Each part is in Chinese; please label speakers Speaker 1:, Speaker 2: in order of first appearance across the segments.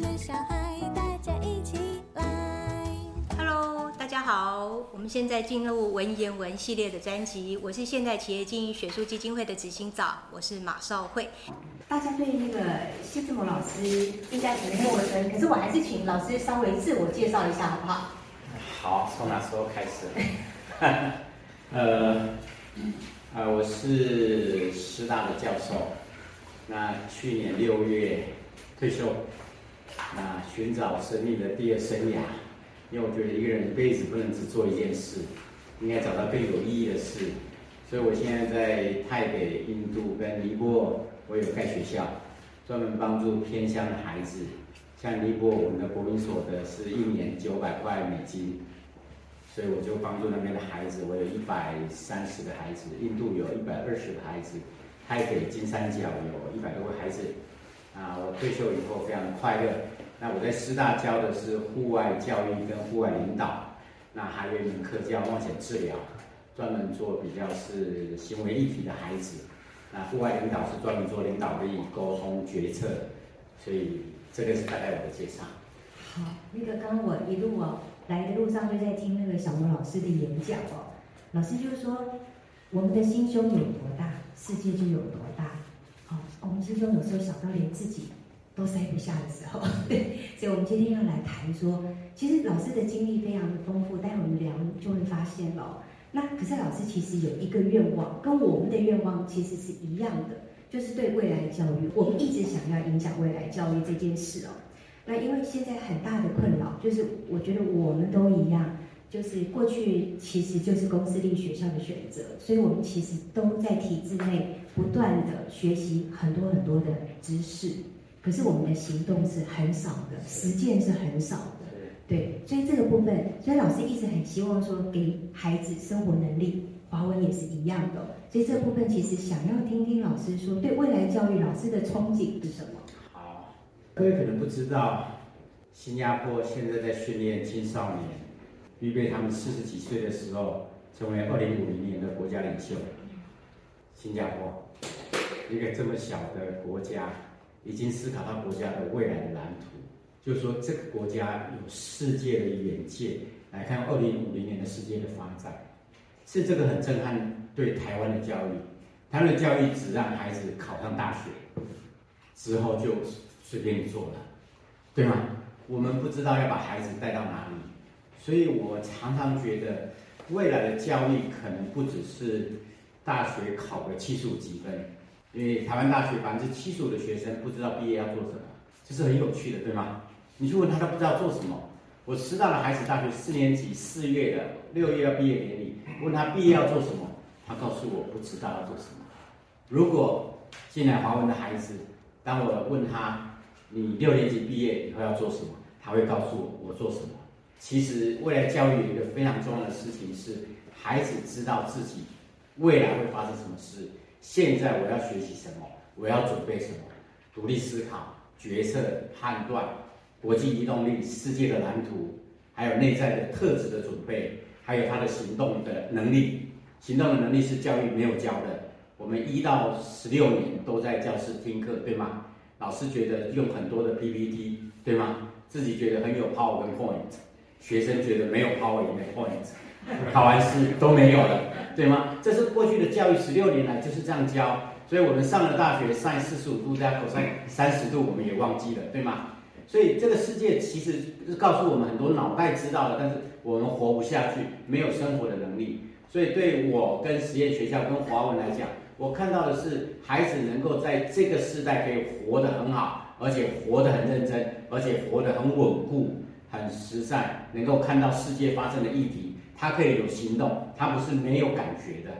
Speaker 1: 的小孩，大家一起来。
Speaker 2: Hello，大家好，我们现在进入文言文系列的专辑。我是现代企业经营学术基金会的执行长，我是马少慧。
Speaker 3: 大家对那个谢志摩老师应该很陌生，可是我还是请老师稍微自我介绍一下，好不好？
Speaker 4: 好，从哪时候开始？呃，呃，我是师大的教授，那去年六月退休，那寻找生命的第二生涯，因为我觉得一个人一辈子不能只做一件事，应该找到更有意义的事，所以我现在在台北、印度跟尼泊尔，我有盖学校，专门帮助偏乡的孩子。像尼泊尔，我们的国民所得是一年九百块美金，所以我就帮助那边的孩子。我有一百三十个孩子，印度有一百二十个孩子，台北金三角有一百多个孩子。啊，我退休以后非常快乐。那我在师大教的是户外教育跟户外领导，那还有一门课叫冒险治疗，专门做比较是行为议题的孩子。那户外领导是专门做领导力、沟通、决策，所以这个是大概我的介绍。
Speaker 3: 好，那个刚刚我一路哦来的路上就在听那个小罗老师的演讲哦，老师就说我们的心胸有多大，世界就有多大。我们心胸有时候小到连自己都塞不下的时候，对，所以我们今天要来谈说，其实老师的经历非常的丰富，待会我们聊就会发现了。那可是老师其实有一个愿望，跟我们的愿望其实是一样的，就是对未来教育，我们一直想要影响未来教育这件事哦。那因为现在很大的困扰就是，我觉得我们都一样，就是过去其实就是公私立学校的选择，所以我们其实都在体制内不断的学习很多很多的知识，可是我们的行动是很少的，实践是很少的。对，所以这个部分，所以老师一直很希望说给孩子生活能力，华文也是一样的。所以这部分其实想要听听老师说，对未来教育老师的憧憬是什么？
Speaker 4: 好，各位可能不知道，新加坡现在在训练青少年，预备他们四十几岁的时候成为二零五零年的国家领袖。新加坡一个这么小的国家，已经思考到国家的未来的蓝图，就是说这个国家有世界的眼界来看二零五零年的世界的发展，是这个很震撼对台湾的教育。台湾的教育只让孩子考上大学，之后就随便你做了，对吗？我们不知道要把孩子带到哪里，所以我常常觉得未来的教育可能不只是大学考个七十五几分，因为台湾大学百分之七十五的学生不知道毕业要做什么，这是很有趣的，对吗？你去问他，他不知道做什么。我师大的孩子大学四年级四月的六月要毕业典礼，问他毕业要做什么，他告诉我不知道要做什么。如果进来华文的孩子，当我问他你六年级毕业以后要做什么，他会告诉我我做什么。其实未来教育有一个非常重要的事情是，孩子知道自己未来会发生什么事，现在我要学习什么，我要准备什么，独立思考、决策、判断、国际移动力、世界的蓝图，还有内在的特质的准备，还有他的行动的能力。行动的能力是教育没有教的。我们一到十六年都在教室听课，对吗？老师觉得用很多的 PPT，对吗？自己觉得很有 power 跟 point，学生觉得没有 power 也没 point，考完试都没有了，对吗？这是过去的教育十六年来就是这样教，所以我们上了大学，sin 四十五度加 cos 三十度，我们也忘记了，对吗？所以这个世界其实是告诉我们很多脑袋知道的，但是我们活不下去，没有生活的能力。所以对我跟实验学校跟华文来讲，我看到的是孩子能够在这个时代可以活得很好，而且活得很认真，而且活得很稳固、很实在，能够看到世界发生的议题，他可以有行动，他不是没有感觉的。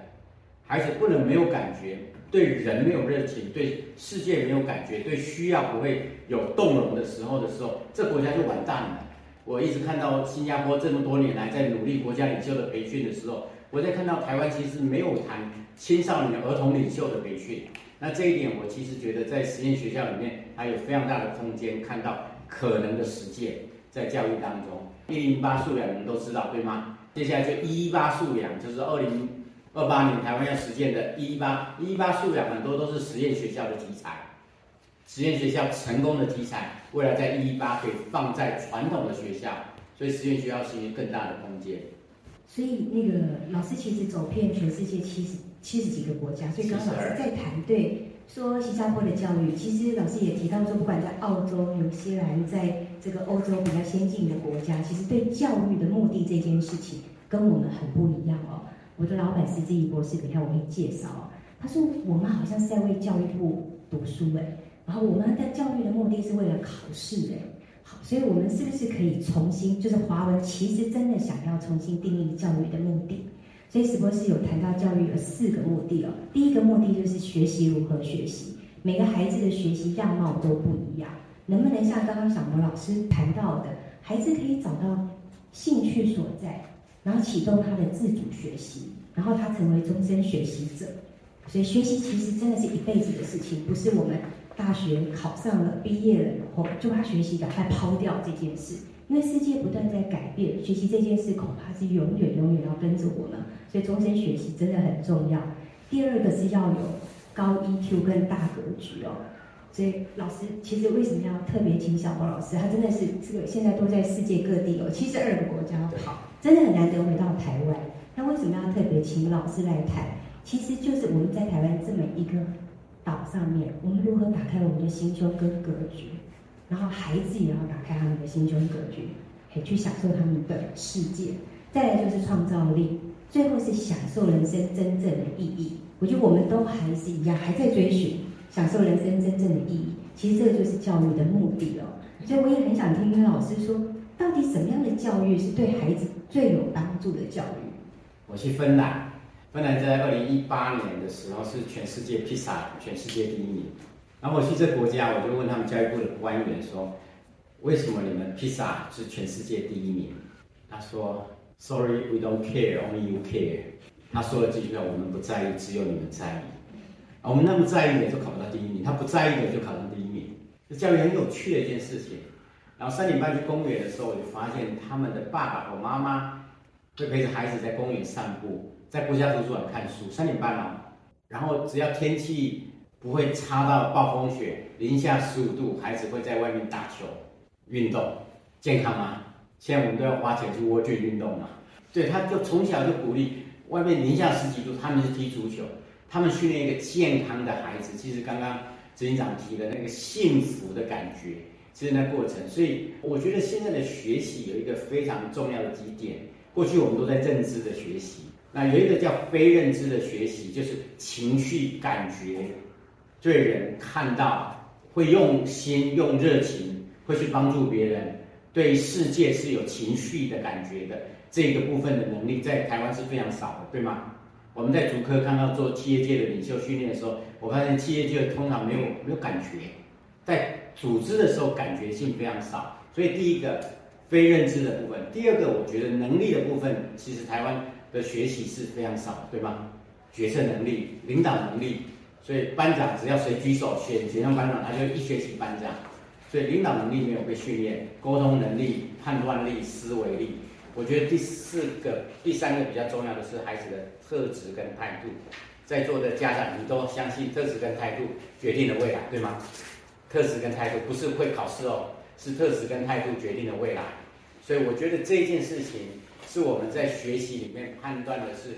Speaker 4: 孩子不能没有感觉，对人没有热情，对世界没有感觉，对需要不会有动容的时候的时候，这国家就完蛋了。我一直看到新加坡这么多年来在努力国家领袖的培训的时候，我在看到台湾其实没有谈青少年儿童领袖的培训。那这一点，我其实觉得在实验学校里面还有非常大的空间，看到可能的实践在教育当中。一零八素养你们都知道对吗？接下来就一一八素养，就是二零二八年台湾要实践的“一一八”。一一八素养很多都是实验学校的题材，实验学校成功的题材，未来在一一八可以放在传统的学校，所以实验学校是一个更大的空间。
Speaker 3: 所以那个老师其实走遍全世界七十七十几个国家，所以刚刚老师在谈对说新加坡的教育，其实老师也提到说，不管在澳洲、纽西兰，在这个欧洲比较先进的国家，其实对教育的目的这件事情跟我们很不一样哦。我的老板是这一博士，等一下我会介绍哦。他说我们好像是在为教育部读书哎，然后我们的教育的目的是为了考试哎。好，所以我们是不是可以重新，就是华文其实真的想要重新定义教育的目的？所以史博士有谈到教育有四个目的哦。第一个目的就是学习如何学习，每个孩子的学习样貌都不一样，能不能像刚刚小魔老师谈到的，孩子可以找到兴趣所在，然后启动他的自主学习，然后他成为终身学习者。所以学习其实真的是一辈子的事情，不是我们大学考上了、毕业了以后就把学习赶快抛掉这件事。因为世界不断在改变，学习这件事恐怕是永远永远要跟着我们，所以终身学习真的很重要。第二个是要有高 EQ 跟大格局哦。所以老师其实为什么要特别请小波老师？他真的是这个现在都在世界各地哦，七十二个国家跑，真的很难得回到台湾。那为什么要特别请老师来谈？其实就是我们在台湾这么一个岛上面，我们如何打开我们的心胸跟格局？然后孩子也要打开他们的心胸格局，可以去享受他们的世界。再来就是创造力，最后是享受人生真正的意义。我觉得我们都还是一样，还在追寻享受人生真正的意义。其实这个就是教育的目的哦。所以我也很想听听老师说，到底什么样的教育是对孩子最有帮助的教育？
Speaker 4: 我去芬兰，芬兰在二零一八年的时候是全世界披萨全世界第一名。然后我去这国家，我就问他们教育部的官员说：“为什么你们披萨是全世界第一名？”他说：“Sorry, we don't care, only you care。”他说了这句话：“我们不在意，只有你们在意。”我们那么在意的就考不到第一名，他不在意的就考上第一名。这教育很有趣的一件事情。然后三点半去公园的时候，我就发现他们的爸爸和妈妈会陪着孩子在公园散步，在国家图书馆看书。三点半哦，然后只要天气。不会差到暴风雪，零下十五度，孩子会在外面打球运动，健康吗？现在我们都要花钱去蜗居运动嘛。对，他就从小就鼓励外面零下十几度，他们是踢足球，他们训练一个健康的孩子。其实刚刚执行长提的那个幸福的感觉，其实那过程。所以我觉得现在的学习有一个非常重要的几点。过去我们都在认知的学习，那有一个叫非认知的学习，就是情绪感觉。对人看到会用心用热情，会去帮助别人，对世界是有情绪的感觉的这个部分的能力，在台湾是非常少的，对吗？我们在主科看到做企业界的领袖训练的时候，我发现企业界通常没有没有感觉，在组织的时候感觉性非常少。所以第一个非认知的部分，第二个我觉得能力的部分，其实台湾的学习是非常少，对吗？决策能力、领导能力。所以班长只要谁举手选选上班长，他就一学期班长。所以领导能力没有被训练，沟通能力、判断力、思维力。我觉得第四个、第三个比较重要的是孩子的特质跟态度。在座的家长，你都相信特质跟态度决定了未来，对吗？特质跟态度不是会考试哦，是特质跟态度决定了未来。所以我觉得这件事情是我们在学习里面判断的是，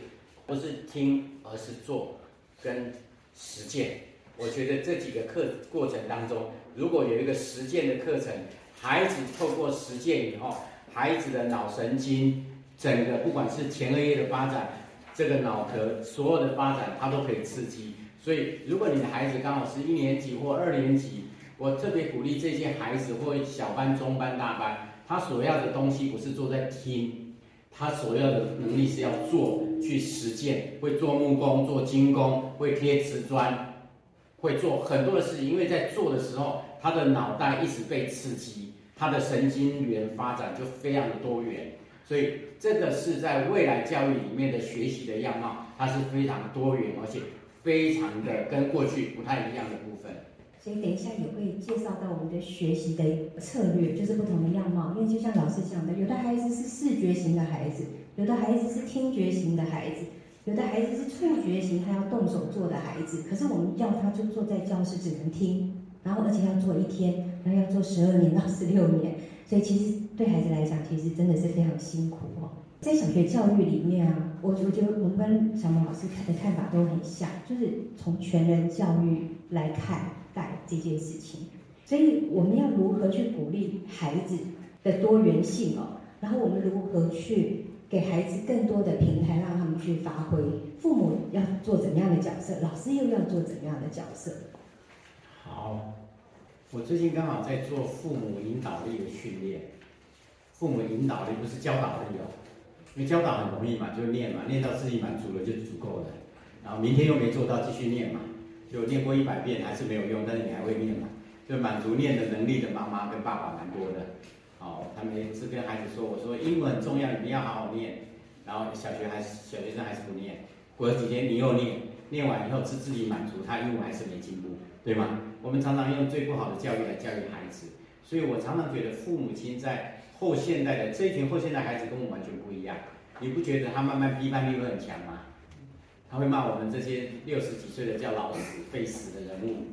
Speaker 4: 不是听而是做，跟。实践，我觉得这几个课过程当中，如果有一个实践的课程，孩子透过实践以后，孩子的脑神经整个不管是前额叶的发展，这个脑壳所有的发展，它都可以刺激。所以，如果你的孩子刚好是一年级或二年级，我特别鼓励这些孩子或小班、中班、大班，他所要的东西不是坐在听。他所要的能力是要做，去实践，会做木工、做精工，会贴瓷砖，会做很多的事情。因为在做的时候，他的脑袋一直被刺激，他的神经元发展就非常的多元。所以这个是在未来教育里面的学习的样貌，它是非常多元，而且非常的跟过去不太一样的部分。
Speaker 3: 所以等一下也会介绍到我们的学习的策略，就是不同的样貌。因为就像老师讲的，有的孩子是视觉型的孩子，有的孩子是听觉型的孩子，有的孩子是触觉型，他要动手做的孩子。可是我们叫他就坐在教室只能听，然后而且要做一天，然后要做十二年到十六年，所以其实对孩子来讲，其实真的是非常辛苦哦。在小学教育里面啊，我我觉得我们跟小萌老师看的看法都很像，就是从全人教育来看待这件事情。所以我们要如何去鼓励孩子的多元性哦？然后我们如何去给孩子更多的平台，让他们去发挥？父母要做怎么样的角色？老师又要做怎么样的角色？
Speaker 4: 好，我最近刚好在做父母引导力的训练。父母引导的不是教导的有，因为教导很容易嘛，就念嘛，念到自己满足了就足够了。然后明天又没做到，继续念嘛，就念过一百遍还是没有用，但是你还会念嘛，就满足念的能力的妈妈跟爸爸蛮多的。哦，他们是跟孩子说，我说英文很重要，你们要好好念。然后小学还是小学生还是不念，过了几天你又念，念完以后是自己满足，他英文还是没进步，对吗？我们常常用最不好的教育来教育孩子，所以我常常觉得父母亲在后现代的这一群后现代孩子跟我们完全不一样。你不觉得他慢慢批判力会很强吗？他会骂我们这些六十几岁的叫老死、废死的人物，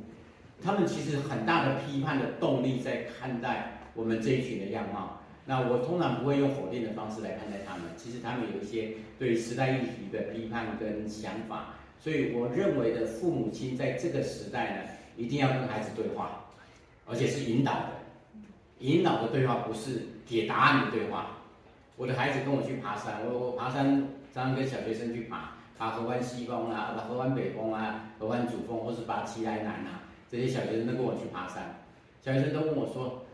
Speaker 4: 他们其实很大的批判的动力在看待我们这一群的样貌。那我通常不会用否定的方式来看待他们，其实他们有一些对时代议题的批判跟想法。所以我认为的父母亲在这个时代呢，一定要跟孩子对话，而且是引导的。引导的对话不是给答案的对话。我的孩子跟我去爬山，我我爬山常常跟小学生去爬，爬河湾西峰啊，爬河湾北峰啊，河湾主峰，或是爬奇来南啊，这些小学生都跟我去爬山。小学生都问我说：“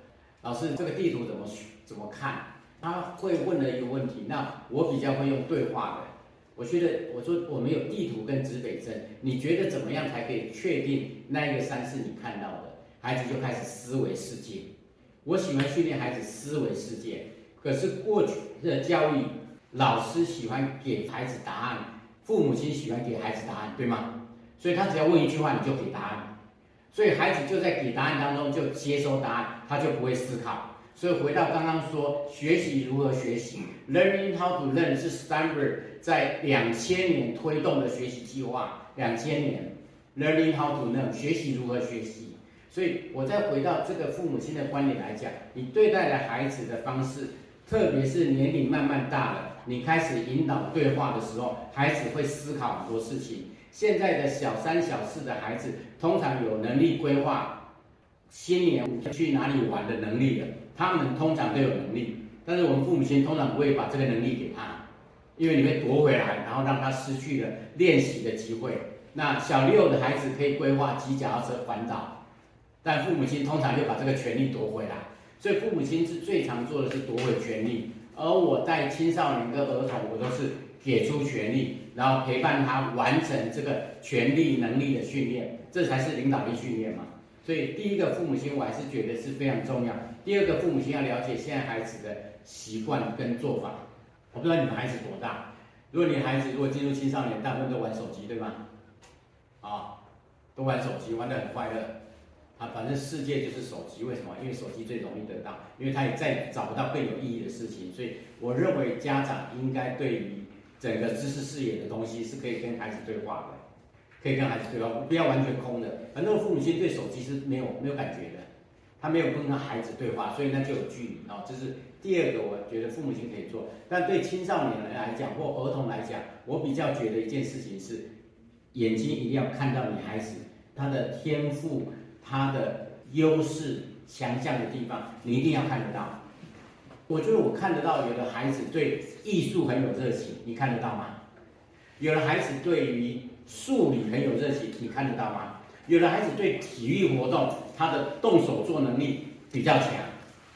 Speaker 4: 老师，这个地图怎么怎么看？”他会问了一个问题，那我比较会用对话的。我觉得我说我们有地图跟指北针，你觉得怎么样才可以确定那一个山是你看到的？孩子就开始思维世界。我喜欢训练孩子思维世界，可是过去的教育，老师喜欢给孩子答案，父母亲喜欢给孩子答案，对吗？所以他只要问一句话，你就给答案，所以孩子就在给答案当中就接收答案，他就不会思考。所以回到刚刚说学习如何学习，Learning how to learn 是 Stanford 在两千年推动的学习计划，两千年 Learning how to learn 学习如何学习。所以，我再回到这个父母亲的观点来讲，你对待的孩子的方式，特别是年龄慢慢大了，你开始引导对话的时候，孩子会思考很多事情。现在的小三、小四的孩子，通常有能力规划新年去哪里玩的能力的，他们通常都有能力。但是我们父母亲通常不会把这个能力给他，因为你会夺回来，然后让他失去了练习的机会。那小六的孩子可以规划骑脚踏车环岛。但父母亲通常就把这个权利夺回来，所以父母亲是最常做的是夺回权利，而我带青少年跟儿童，我都是给出权利，然后陪伴他完成这个权利能力的训练，这才是领导力训练嘛。所以第一个父母亲我还是觉得是非常重要。第二个父母亲要了解现在孩子的习惯跟做法。我不知道你们孩子多大，如果你孩子如果进入青少年，大部分都玩手机，对吗？啊，都玩手机，玩得很快乐。反正世界就是手机，为什么？因为手机最容易得到，因为他也再找不到更有意义的事情，所以我认为家长应该对于整个知识视野的东西是可以跟孩子对话的，可以跟孩子对话，不要完全空的。很多父母亲对手机是没有没有感觉的，他没有跟他孩子对话，所以那就有距离啊。这是第二个，我觉得父母亲可以做。但对青少年人来讲或儿童来讲，我比较觉得一件事情是，眼睛一定要看到你孩子他的天赋。他的优势、强项的地方，你一定要看得到。我觉得我看得到，有的孩子对艺术很有热情，你看得到吗？有的孩子对于数理很有热情，你看得到吗？有的孩子对体育活动，他的动手做能力比较强。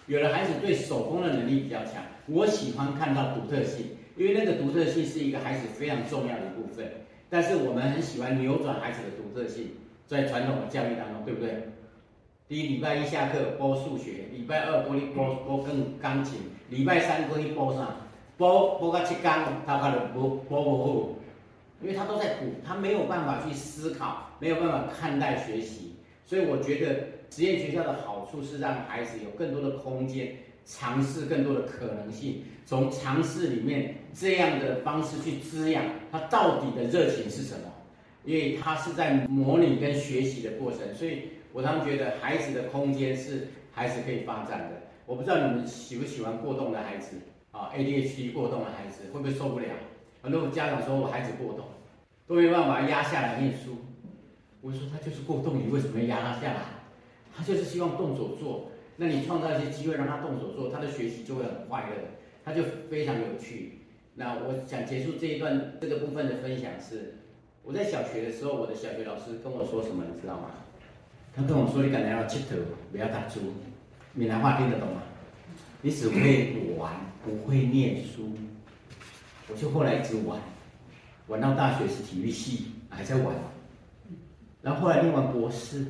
Speaker 4: 有的孩子对手工的能力比较强。我喜欢看到独特性，因为那个独特性是一个孩子非常重要的一部分。但是我们很喜欢扭转孩子的独特性。在传统的教育当中，对不对？第一礼拜一下课播数学，礼拜二播你播播更钢琴，礼拜三播你播啥？播播个七钢，他可能播播不，因为他都在补，他没有办法去思考，没有办法看待学习。所以我觉得实验学校的好处是让孩子有更多的空间，尝试更多的可能性，从尝试里面这样的方式去滋养他到底的热情是什么。因为他是在模拟跟学习的过程，所以我常觉得孩子的空间是孩子可以发展的。我不知道你们喜不喜欢过动的孩子啊，ADHD 过动的孩子会不会受不了？很多家长说我孩子过动，都没办法压下来念书。我说他就是过动，你为什么要压他下来？他就是希望动手做，那你创造一些机会让他动手做，他的学习就会很快乐，他就非常有趣。那我想结束这一段这个部分的分享是，我在小学的时候，我的小学老师跟我说什么，你知道吗？他跟我说：“你可能要剃头，不要打猪。”闽南话听得懂吗？你只会玩，不会念书。我就后来一直玩，玩到大学是体育系，还在玩。然后后来念完博士，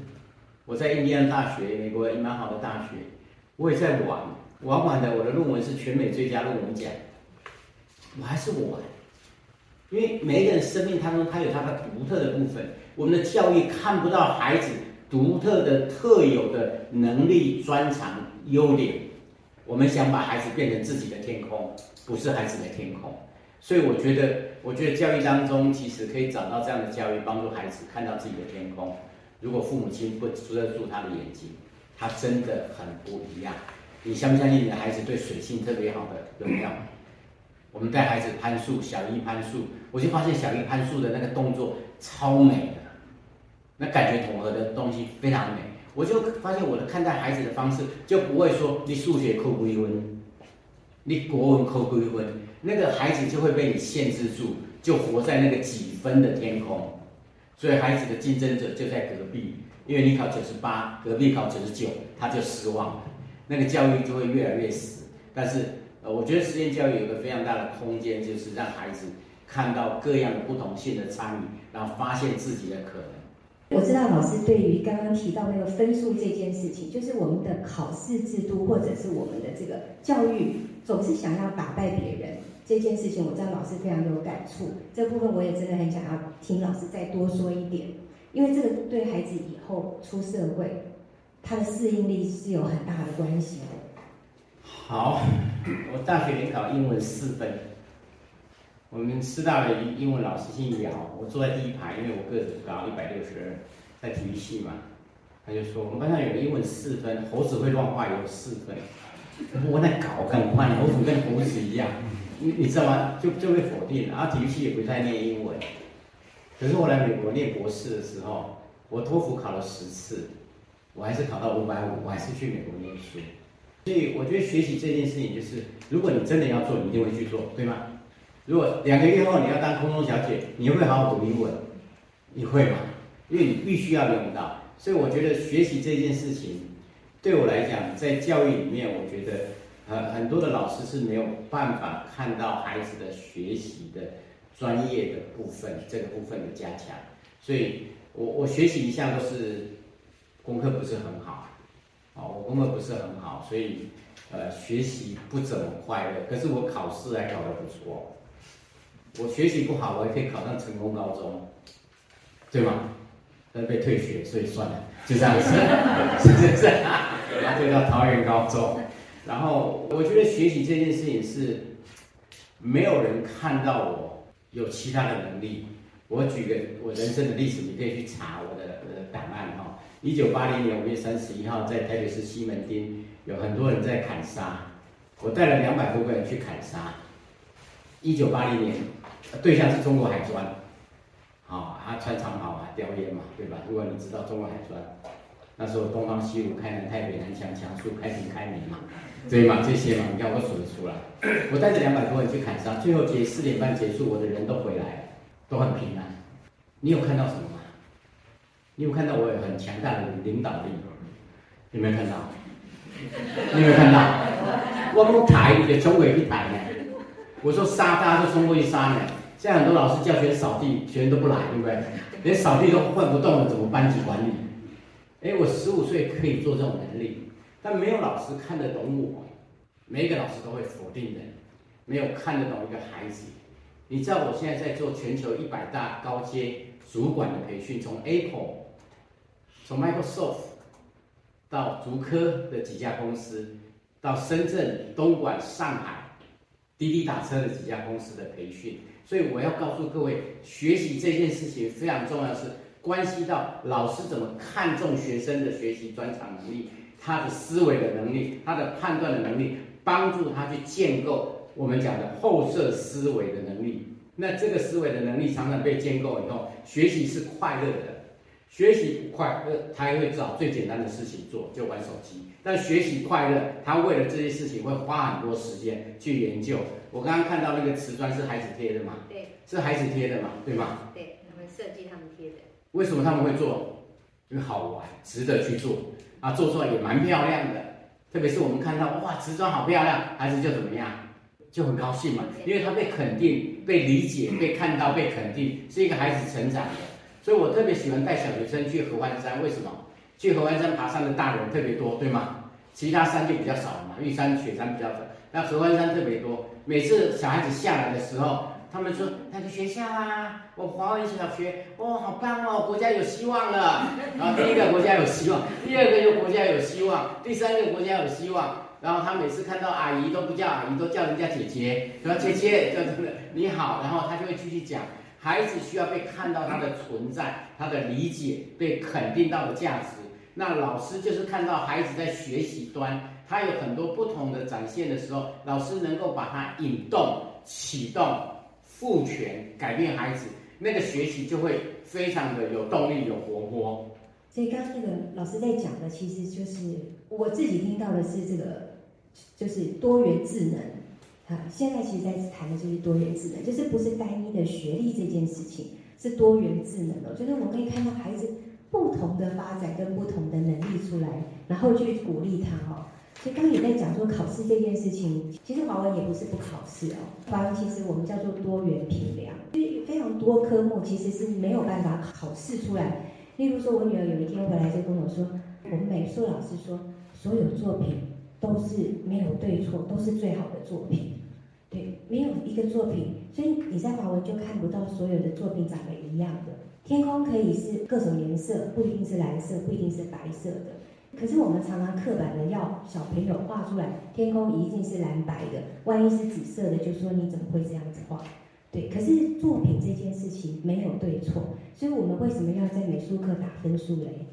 Speaker 4: 我在印第安大学，美国蛮好的大学，我也在玩，玩完的我的论文是全美最佳论文奖。我还是玩，因为每一个人生命当中，他有他的独特的部分。我们的教育看不到孩子独特的、特有的能力、专长、优点。我们想把孩子变成自己的天空，不是孩子的天空。所以我觉得，我觉得教育当中其实可以找到这样的教育，帮助孩子看到自己的天空。如果父母亲不遮住他的眼睛，他真的很不一样。你相不相信你的孩子对水性特别好的？有没有？我们带孩子攀树，小一攀树，我就发现小一攀树的那个动作超美的，那感觉统合的东西非常美。我就发现我的看待孩子的方式就不会说你数学扣归分，你国文扣归分，那个孩子就会被你限制住，就活在那个几分的天空。所以孩子的竞争者就在隔壁，因为你考九十八，隔壁考九十九，他就失望了，那个教育就会越来越死。但是。我觉得实验教育有个非常大的空间，就是让孩子看到各样的不同性的参与，然后发现自己的可能。
Speaker 3: 我知道老师对于刚刚提到那个分数这件事情，就是我们的考试制度或者是我们的这个教育，总是想要打败别人这件事情，我知道老师非常有感触。这部分我也真的很想要听老师再多说一点，因为这个对孩子以后出社会，他的适应力是有很大的关系的。
Speaker 4: 好，我大学联考英文四分。我们师大的英文老师姓姚，我坐在第一排，因为我个子高，一百六十二，在体育系嘛。他就说我们班上有个英文四分，猴子会乱画有四分。我那搞更快，猴子跟猴子一样，你你知道吗？就就被否定。然后体育系也不太念英文。可是我来美国念博士的时候，我托福考了十次，我还是考到五百五，我还是去美国念书。所以我觉得学习这件事情，就是如果你真的要做，你一定会去做，对吗？如果两个月后你要当空中小姐，你会好好读英文，你会吗？因为你必须要用到。所以我觉得学习这件事情，对我来讲，在教育里面，我觉得呃很多的老师是没有办法看到孩子的学习的专业的部分，这个部分的加强。所以我我学习一向都是功课不是很好。我功课不是很好，所以，呃，学习不怎么快乐。可是我考试还考得不错。我学习不好，我也可以考上成功高中，对吗？但被退学，所以算了，就这样子，是不是？然后退到桃园高中。然后我觉得学习这件事情是，没有人看到我有其他的能力。我举个我人生的例子，你可以去查我的我的档案哈。一九八零年五月三十一号，在台北市西门町，有很多人在砍杀，我带了两百多个人去砍杀。一九八零年，对象是中国海专，好，他穿长袍啊，叼烟嘛，对吧？如果你知道中国海专，那时候东方西武开南太北南强强苏开平开明嘛，对嘛？这些嘛，你看我数得出来。我带着两百多人去砍杀，最后结四点半结束，我的人都回来了，都很平安。你有看到什么吗？你有看到我有很强大的领导力？有没有看到？你有没有看到？我不抬，也冲过去抬呢。我说杀，大家都冲过去杀呢。现在很多老师叫学扫地，学生都不来，对不对？连扫地都换不动了，怎么班级管理？哎，我十五岁可以做这种能力，但没有老师看得懂我。每一个老师都会否定人，没有看得懂一个孩子。你知道我现在在做全球一百大高阶主管的培训，从 Apple。从 Microsoft 到竹科的几家公司，到深圳、东莞、上海滴滴打车的几家公司的培训，所以我要告诉各位，学习这件事情非常重要，是关系到老师怎么看重学生的学习专长能力，他的思维的能力，他的判断的能力，帮助他去建构我们讲的后设思维的能力。那这个思维的能力常常被建构以后，学习是快乐的。学习不快乐，他也会找最简单的事情做，就玩手机。但学习快乐，他为了这些事情会花很多时间去研究。我刚刚看到那个瓷砖是孩子贴的嘛？
Speaker 2: 对
Speaker 4: 是孩子贴的嘛？对吗？
Speaker 2: 对，他们设计他们贴的，
Speaker 4: 为什么他们会做？因为好玩，值得去做啊，做出来也蛮漂亮的。特别是我们看到哇，瓷砖好漂亮，孩子就怎么样，就很高兴嘛，因为他被肯定、被理解、被看到、被肯定，是一个孩子成长的。所以我特别喜欢带小学生去合欢山，为什么？去合欢山爬山的大人特别多，对吗？其他山就比较少嘛，玉山、雪山比较少，那合欢山特别多。每次小孩子下来的时候，他们说那个学校啊？我华文小学，哦，好棒哦，国家有希望了。然后第一个国家有希望，第二个又国家有希望，第三个国家有希望。然后他每次看到阿姨都不叫阿姨，都叫人家姐姐，说姐姐叫真的你好，然后他就会继续讲。孩子需要被看到他的存在，他的理解被肯定到的价值。那老师就是看到孩子在学习端，他有很多不同的展现的时候，老师能够把它引动、启动、赋权、改变孩子，那个学习就会非常的有动力、有活泼。
Speaker 3: 所以刚刚那个老师在讲的，其实就是我自己听到的是这个，就是多元智能。啊，现在其实在谈的就是多元智能，就是不是单一的学历这件事情，是多元智能哦。就是我们可以看到孩子不同的发展跟不同的能力出来，然后去鼓励他哦。所以刚也在讲说考试这件事情，其实华文也不是不考试哦。华文其实我们叫做多元评量，因为非常多科目其实是没有办法考试出来。例如说，我女儿有一天回来就跟我说，我们美术老师说，所有作品都是没有对错，都是最好的作品。对，没有一个作品，所以你在华文就看不到所有的作品长得一样的。天空可以是各种颜色，不一定是蓝色，不一定是白色的。可是我们常常刻板的要小朋友画出来，天空一定是蓝白的，万一是紫色的，就说你怎么会这样子画？对，可是作品这件事情没有对错，所以我们为什么要在美术课打分数嘞？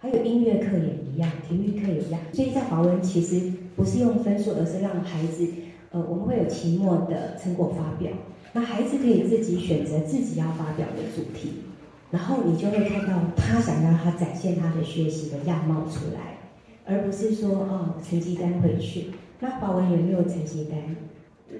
Speaker 3: 还有音乐课也一样，体育课也一样。所以在华文其实不是用分数，而是让孩子。呃，我们会有期末的成果发表，那孩子可以自己选择自己要发表的主题，然后你就会看到他想要他展现他的学习的样貌出来，而不是说哦成绩单回去。那华文有没有成绩单？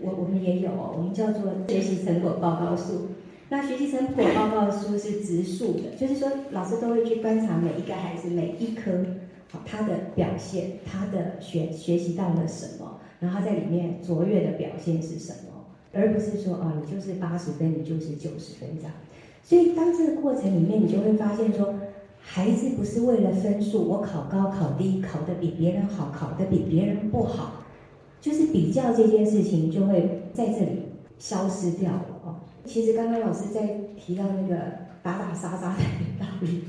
Speaker 3: 我我们也有，我们叫做学习成果报告书。那学习成果报告书是直述的，就是说老师都会去观察每一个孩子每一科好他的表现，他的学学习到了什么。然后在里面卓越的表现是什么，而不是说啊，你就是八十分，你就是九十分这样。所以当这个过程里面，你就会发现说，孩子不是为了分数，我考高考低，考得比别人好，考得比别人不好，就是比较这件事情就会在这里消失掉了哦。其实刚刚老师在提到那个打打杀杀的道理，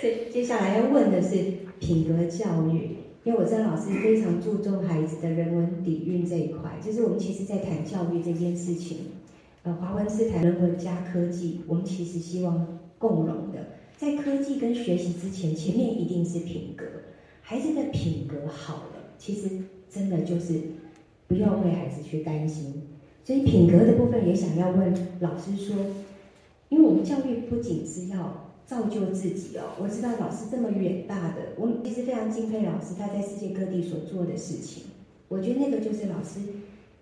Speaker 3: 所 以接下来要问的是品格教育。因为我知道老师非常注重孩子的人文底蕴这一块，就是我们其实在谈教育这件事情，呃，华文是谈人文加科技，我们其实希望共融的，在科技跟学习之前，前面一定是品格，孩子的品格好了，其实真的就是不要为孩子去担心，所以品格的部分也想要问老师说，因为我们教育不仅是要。造就自己哦！我知道老师这么远大的，我其实非常敬佩老师他在世界各地所做的事情。我觉得那个就是老师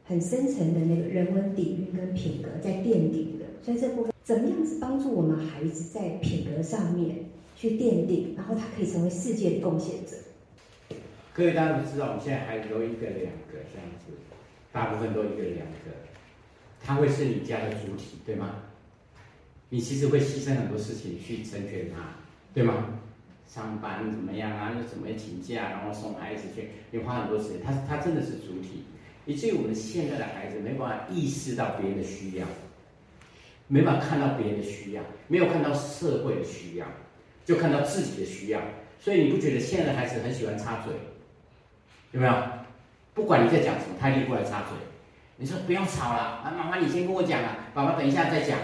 Speaker 3: 很深层的那个人文底蕴跟品格在奠定的。所以这部分怎么样子帮助我们孩子在品格上面去奠定，然后他可以成为世界的贡献者。
Speaker 4: 各位大家都知道，我们现在孩子都一个两个这样子，大部分都一个两个，他会是你家的主体，对吗？你其实会牺牲很多事情去成全他，对吗？上班怎么样啊？又怎么请假，然后送孩子去，你花很多时间。他他真的是主体，以至于我们现在的孩子没办法意识到别人的需要，没办法看到别人的需要，没有看到社会的需要，就看到自己的需要。所以你不觉得现在的孩子很喜欢插嘴？有没有？不管你在讲什么，他一定过来插嘴。你说不要吵了，啊，妈妈你先跟我讲啊，爸爸等一下再讲。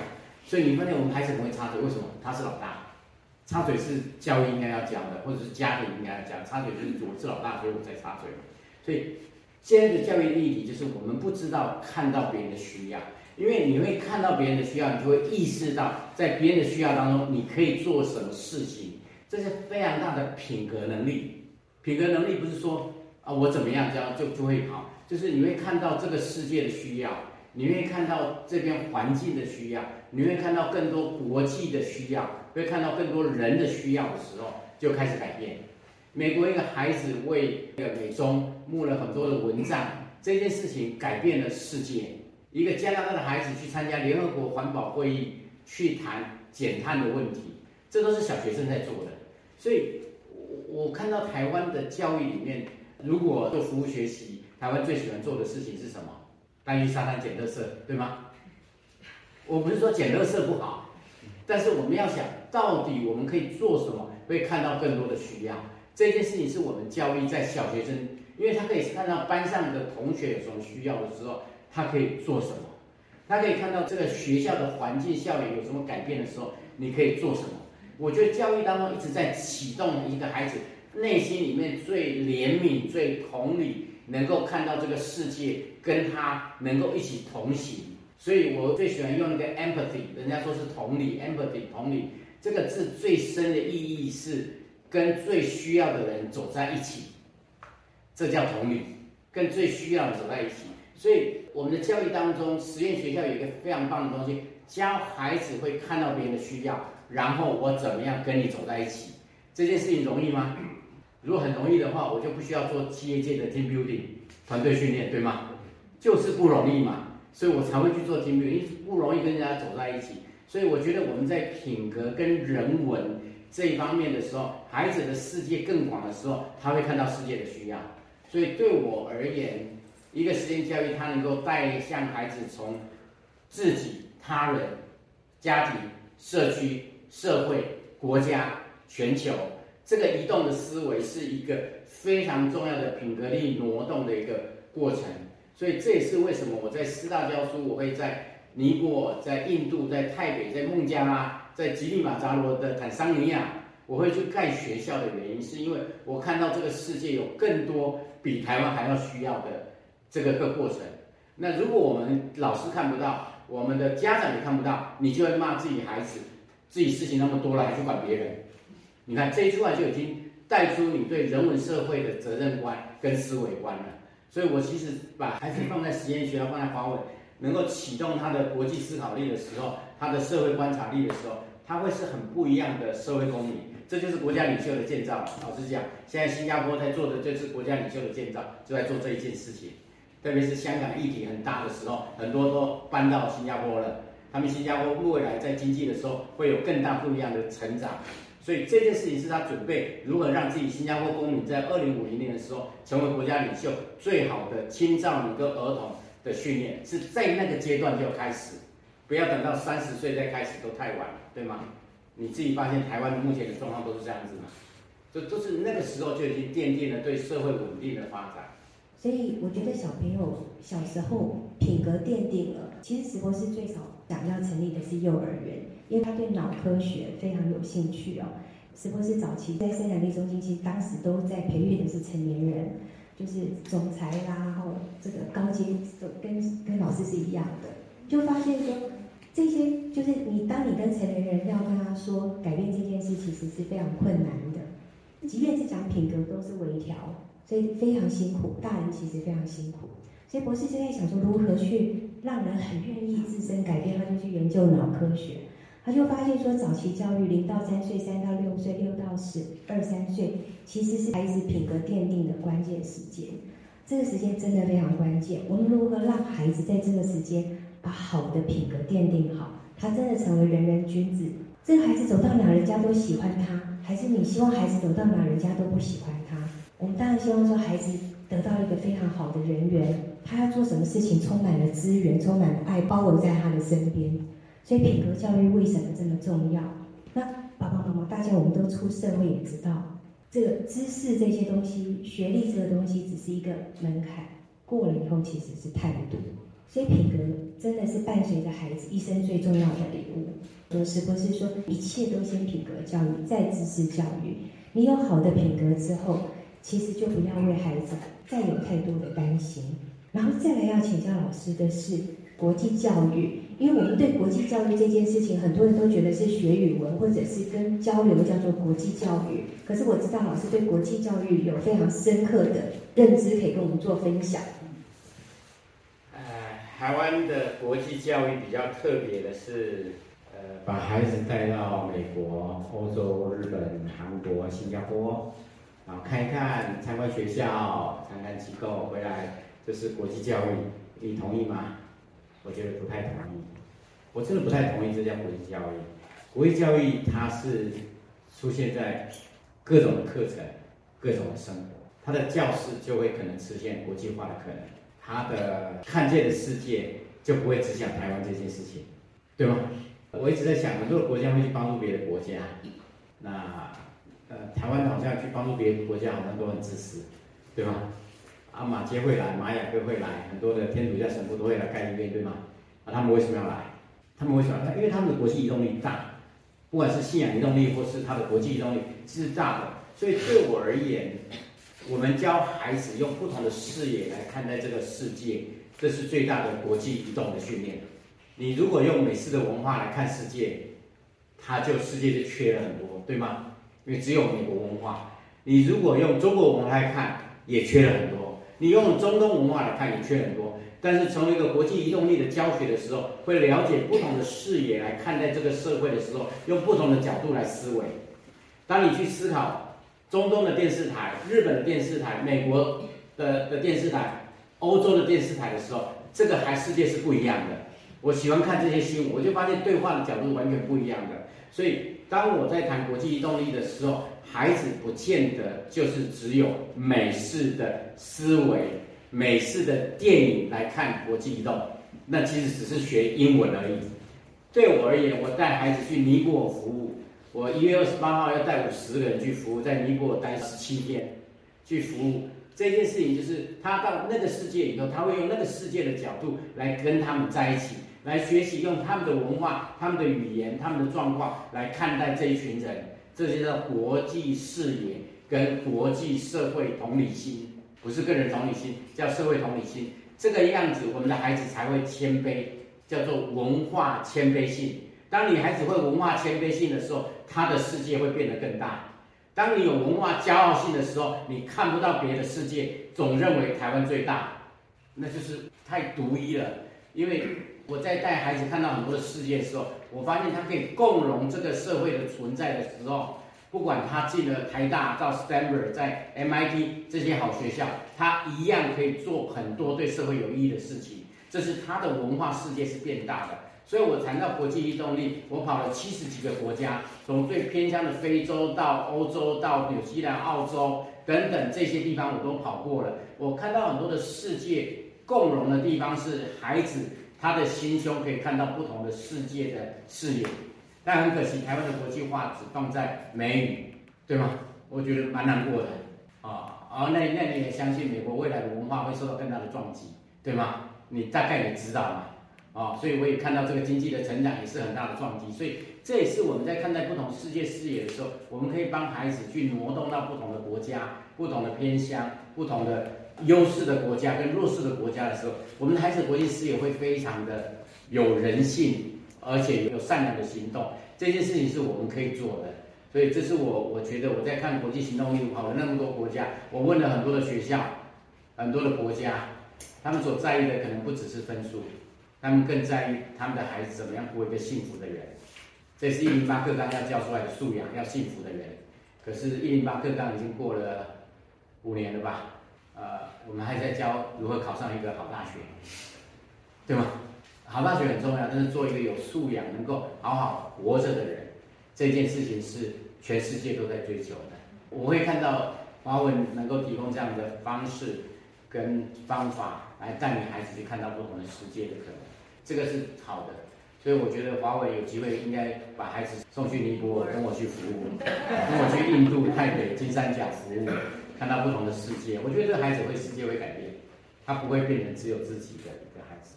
Speaker 4: 所以你发现我们孩子不会插嘴，为什么？他是老大，插嘴是教育应该要教的，或者是家庭应该要讲。插嘴就是我是老大，所以我在插嘴。所以现在的教育议题就是我们不知道看到别人的需要，因为你会看到别人的需要，你就会意识到在别人的需要当中你可以做什么事情，这是非常大的品格能力。品格能力不是说啊我怎么样教就就会好，就是你会看到这个世界的需要。你会看到这边环境的需要，你会看到更多国际的需要，会看到更多人的需要的时候，就开始改变。美国一个孩子为美中募了很多的蚊帐，这件事情改变了世界。一个加拿大的孩子去参加联合国环保会议，去谈减碳的问题，这都是小学生在做的。所以，我我看到台湾的教育里面，如果做服务学习，台湾最喜欢做的事情是什么？单去沙滩捡垃圾，对吗？我不是说捡垃圾不好，但是我们要想到底我们可以做什么，会看到更多的需要。这件事情是我们教育在小学生，因为他可以看到班上的同学有什么需要的时候，他可以做什么；他可以看到这个学校的环境校园有什么改变的时候，你可以做什么。我觉得教育当中一直在启动一个孩子内心里面最怜悯、最同理。能够看到这个世界跟他能够一起同行，所以我最喜欢用那个 empathy，人家说是同理，empathy 同理这个字最深的意义是跟最需要的人走在一起，这叫同理，跟最需要的走在一起。所以我们的教育当中，实验学校有一个非常棒的东西，教孩子会看到别人的需要，然后我怎么样跟你走在一起，这件事情容易吗？如果很容易的话，我就不需要做企业界的 team building 团队训练，对吗？就是不容易嘛，所以我才会去做 team building，不容易跟人家走在一起。所以我觉得我们在品格跟人文这一方面的时候，孩子的世界更广的时候，他会看到世界的需要。所以对我而言，一个实验教育，它能够带向孩子从自己、他人、家庭、社区、社会、国家、全球。这个移动的思维是一个非常重要的品格力挪动的一个过程，所以这也是为什么我在师大教书，我会在尼泊尔、在印度、在泰北、在孟加拉、在吉利马扎罗的坦桑尼亚，我会去盖学校的原因，是因为我看到这个世界有更多比台湾还要需要的这个个过程。那如果我们老师看不到，我们的家长也看不到，你就会骂自己孩子，自己事情那么多了，还去管别人。你看这一出来就已经带出你对人文社会的责任观跟思维观了。所以我其实把孩子放在实验学校，放在华为，能够启动他的国际思考力的时候，他的社会观察力的时候，他会是很不一样的社会公民。这就是国家领袖的建造。老实讲，现在新加坡在做的就是国家领袖的建造，就在做这一件事情。特别是香港议题很大的时候，很多都搬到新加坡了。他们新加坡未来在经济的时候会有更大不一样的成长。所以这件事情是他准备如何让自己新加坡公民在二零五零年的时候成为国家领袖最好的青少年跟儿童的训练，是在那个阶段就开始，不要等到三十岁再开始都太晚了，对吗？你自己发现台湾目前的状况都是这样子吗？就都是那个时候就已经奠定了对社会稳定的发展。
Speaker 3: 所以我觉得小朋友小时候品格奠定了。其实史博士最早想要成立的是幼儿园。因为他对脑科学非常有兴趣哦，史博士早期在生产力中心，其实当时都在培育的是成年人，就是总裁啦，或这个高阶，跟跟老师是一样的，就发现说这些就是你当你跟成年人要跟他说改变这件事，其实是非常困难的，即便是讲品格都是微调，所以非常辛苦，大人其实非常辛苦，所以博士现在想说如何去让人很愿意自身改变，他就去研究脑科学。他就发现说，早期教育零到三岁、三到六岁、六到十二三岁，其实是孩子品格奠定的关键时间。这个时间真的非常关键。我们如何让孩子在这个时间把好的品格奠定好，他真的成为人人君子？这个孩子走到哪，人家都喜欢他，还是你希望孩子走到哪，人家都不喜欢他？我们当然希望说，孩子得到一个非常好的人缘，他要做什么事情，充满了资源，充满了爱，包围在他的身边。所以品格教育为什么这么重要？那爸爸妈妈，大家我们都出社会也知道，这个知识这些东西，学历这个东西只是一个门槛，过了以后其实是态度。所以品格真的是伴随着孩子一生最重要的礼物。有时不是说一切都先品格教育，再知识教育。你有好的品格之后，其实就不要为孩子再有太多的担心。然后再来要请教老师的是国际教育，因为我们对国际教育这件事情，很多人都觉得是学语文或者是跟交流叫做国际教育。可是我知道老师对国际教育有非常深刻的认知，可以跟我们做分享。
Speaker 4: 呃，台湾的国际教育比较特别的是，呃，把孩子带到美国、欧洲、日本、韩国、新加坡，然后看一看，参观学校、参观机构，回来就是国际教育。你同意吗？我觉得不太同意。我真的不太同意这叫国际教育。国际教育它是出现在各种的课程、各种的生活，它的教室就会可能实现国际化的可能。他的看见的世界就不会只想台湾这件事情，对吗？我一直在想，很多国家会去帮助别的国家，那呃，台湾好像去帮助别的国家好像都很自私，对吗？啊，马街会来，玛雅各会来，很多的天主教神父都会来盖医院，对吗？啊，他们为什么要来？他们为什么要来？因为他们的国际移动力大，不管是信仰移动力或是他的国际移动力是大的，所以对我而言。我们教孩子用不同的视野来看待这个世界，这是最大的国际移动的训练。你如果用美式的文化来看世界，它就世界就缺了很多，对吗？因为只有美国文化。你如果用中国文化来看，也缺了很多。你用中东文化来看，也缺很多。但是从一个国际移动力的教学的时候，会了解不同的视野来看待这个社会的时候，用不同的角度来思维。当你去思考。中东的电视台、日本的电视台、美国的的电视台、欧洲的电视台的时候，这个还世界是不一样的。我喜欢看这些新闻，我就发现对话的角度完全不一样的。所以，当我在谈国际移动力的时候，孩子不见得就是只有美式的思维、美式的电影来看国际移动，那其实只是学英文而已。对我而言，我带孩子去尼泊尔服务。我一月二十八号要带五十个人去服务，在尼泊尔待十七天，去服务这件事情，就是他到那个世界以后，他会用那个世界的角度来跟他们在一起，来学习用他们的文化、他们的语言、他们的状况来看待这一群人，这就叫国际视野跟国际社会同理心，不是个人同理心，叫社会同理心。这个样子，我们的孩子才会谦卑，叫做文化谦卑性。当你孩子会文化谦卑性的时候，他的世界会变得更大。当你有文化骄傲性的时候，你看不到别的世界，总认为台湾最大，那就是太独一了。因为我在带孩子看到很多的世界的时候，我发现他可以共融这个社会的存在的时候，不管他进了台大、到 Stanford、在 MIT 这些好学校，他一样可以做很多对社会有意义的事情。这是他的文化世界是变大的。所以我谈到国际移动力，我跑了七十几个国家，从最偏乡的非洲到欧洲，到纽西兰、澳洲等等这些地方我都跑过了。我看到很多的世界共融的地方是孩子他的心胸可以看到不同的世界的视野，但很可惜台湾的国际化只放在美语，对吗？我觉得蛮难过的啊。而那那你也相信美国未来的文化会受到更大的撞击，对吗？你大概也知道嘛。啊，所以我也看到这个经济的成长也是很大的撞击，所以这也是我们在看待不同世界视野的时候，我们可以帮孩子去挪动到不同的国家、不同的偏乡、不同的优势的国家跟弱势的国家的时候，我们的孩子国际视野会非常的有人性，而且有善良的行动。这件事情是我们可以做的，所以这是我我觉得我在看国际行动力跑了那么多国家，我问了很多的学校、很多的国家，他们所在意的可能不只是分数。他们更在意他们的孩子怎么样过一个幸福的人，这是一零八课纲要教出来的素养，要幸福的人。可是，一零八课纲已经过了五年了吧？呃，我们还在教如何考上一个好大学，对吗？好大学很重要，但是做一个有素养、能够好好活着的人，这件事情是全世界都在追求的。我会看到华文能够提供这样的方式跟方法，来带领孩子去看到不同的世界的可能。这个是好的，所以我觉得华为有机会应该把孩子送去尼泊尔，跟我去服务，跟我去印度、泰北、金三角服务，看到不同的世界。我觉得这个孩子会世界会改变，他不会变成只有自己的一个孩子。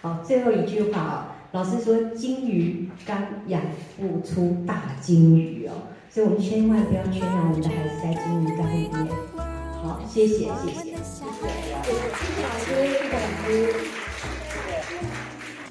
Speaker 3: 好，最后一句话哦，老师说金鱼缸养不出大金鱼哦，所以我们千万不要圈养我们的孩子在金鱼缸里面。好，谢谢谢谢。
Speaker 1: 谢
Speaker 3: 谢谢老师，谢谢老师。